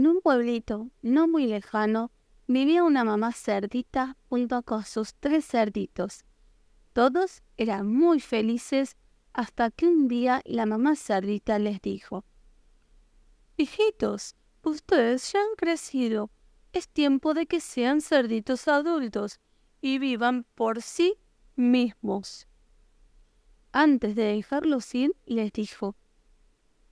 En un pueblito no muy lejano vivía una mamá cerdita junto con sus tres cerditos. Todos eran muy felices hasta que un día la mamá cerdita les dijo, Hijitos, ustedes ya han crecido. Es tiempo de que sean cerditos adultos y vivan por sí mismos. Antes de dejarlos ir, les dijo,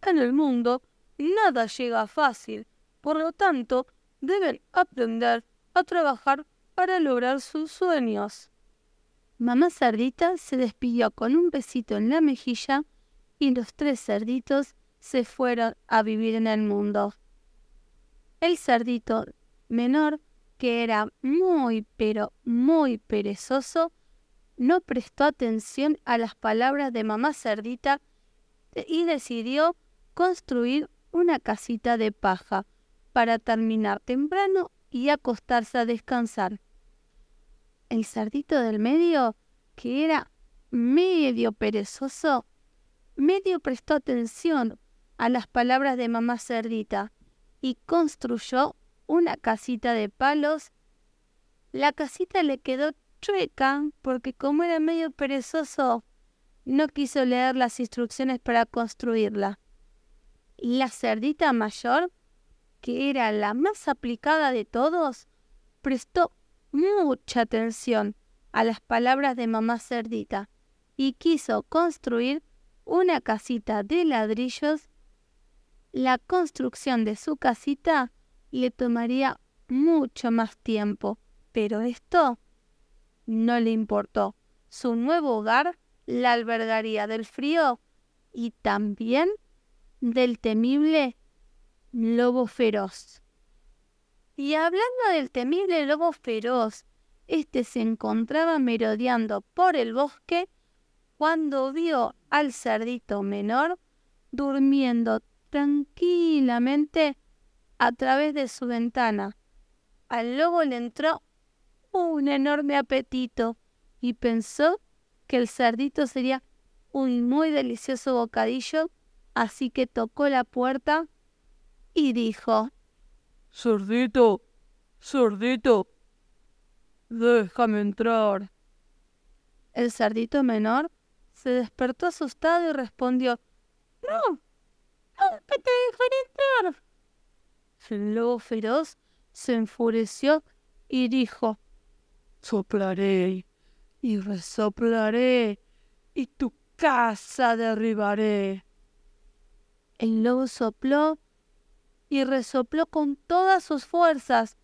En el mundo nada llega fácil, por lo tanto, deben aprender a trabajar para lograr sus sueños. Mamá cerdita se despidió con un besito en la mejilla y los tres cerditos se fueron a vivir en el mundo. El cerdito menor, que era muy pero muy perezoso, no prestó atención a las palabras de mamá cerdita y decidió construir una casita de paja para terminar temprano y acostarse a descansar. El cerdito del medio, que era medio perezoso, medio prestó atención a las palabras de mamá cerdita y construyó una casita de palos. La casita le quedó chueca porque como era medio perezoso, no quiso leer las instrucciones para construirla. La cerdita mayor, que era la más aplicada de todos, prestó mucha atención a las palabras de mamá cerdita y quiso construir una casita de ladrillos. La construcción de su casita le tomaría mucho más tiempo, pero esto no le importó. Su nuevo hogar la albergaría del frío y también del temible lobo feroz. Y hablando del temible lobo feroz, este se encontraba merodeando por el bosque cuando vio al cerdito menor durmiendo tranquilamente a través de su ventana. Al lobo le entró un enorme apetito y pensó que el cerdito sería un muy delicioso bocadillo, así que tocó la puerta y dijo Cerdito, cerdito, déjame entrar. El cerdito menor se despertó asustado y respondió No, no te dejaré entrar. El lobo feroz se enfureció y dijo Soplaré y resoplaré y tu casa derribaré. El lobo sopló y resopló con todas sus fuerzas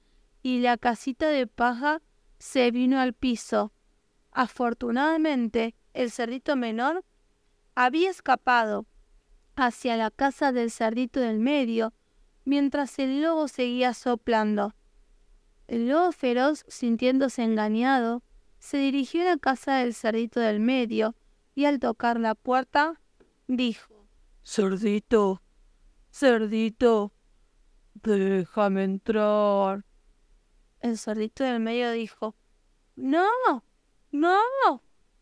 y la casita de paja se vino al piso. Afortunadamente, el cerdito menor había escapado hacia la casa del cerdito del medio, mientras el lobo seguía soplando. El lobo feroz, sintiéndose engañado, se dirigió a la casa del cerdito del medio y al tocar la puerta dijo Cerdito, cerdito, déjame entrar. El cerdito del medio dijo No, no,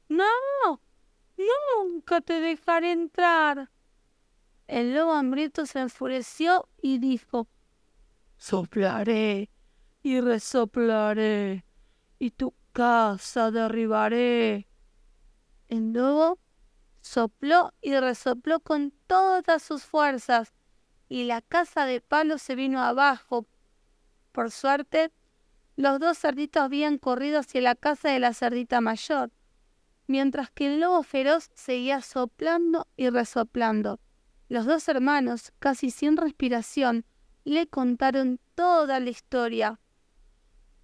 no, nunca te dejaré entrar. El lobo hambriento se enfureció y dijo Soplaré y resoplaré, y tu casa derribaré. El lobo sopló y resopló con todas sus fuerzas, y la casa de palo se vino abajo. Por suerte, los dos cerditos habían corrido hacia la casa de la cerdita mayor, mientras que el lobo feroz seguía soplando y resoplando. Los dos hermanos, casi sin respiración, le contaron toda la historia.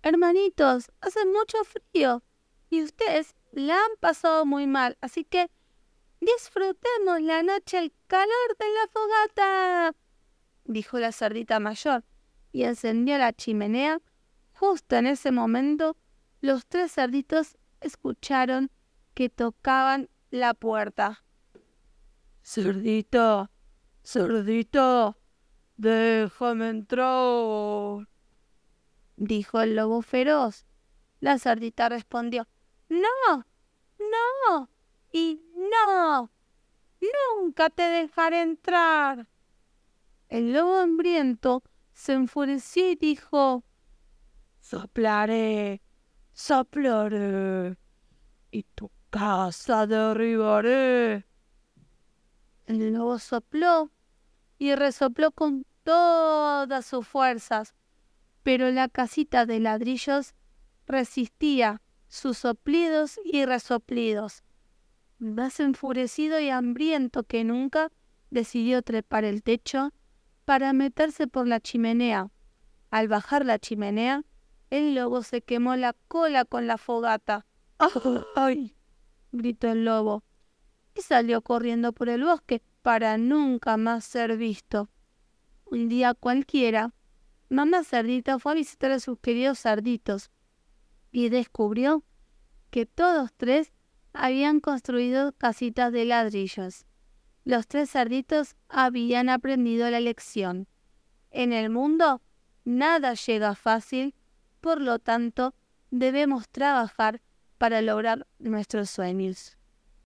Hermanitos, hace mucho frío y ustedes la han pasado muy mal, así que disfrutemos la noche al calor de la fogata, dijo la cerdita mayor, y encendió la chimenea. Justo en ese momento, los tres cerditos escucharon que tocaban la puerta. Cerdito, cerdito, déjame entrar dijo el lobo feroz. La cerdita respondió, No, no, y no, nunca te dejaré entrar. El lobo hambriento se enfureció y dijo, Soplaré, soplaré, y tu casa derribaré. El lobo sopló y resopló con todas sus fuerzas, pero la casita de ladrillos resistía sus soplidos y resoplidos. Más enfurecido y hambriento que nunca, decidió trepar el techo para meterse por la chimenea. Al bajar la chimenea, el lobo se quemó la cola con la fogata. ¡Ay! gritó el lobo y salió corriendo por el bosque para nunca más ser visto. Un día cualquiera, mamá cerdita fue a visitar a sus queridos cerditos y descubrió que todos tres habían construido casitas de ladrillos. Los tres cerditos habían aprendido la lección. En el mundo nada llega fácil, por lo tanto debemos trabajar para lograr nuestros sueños.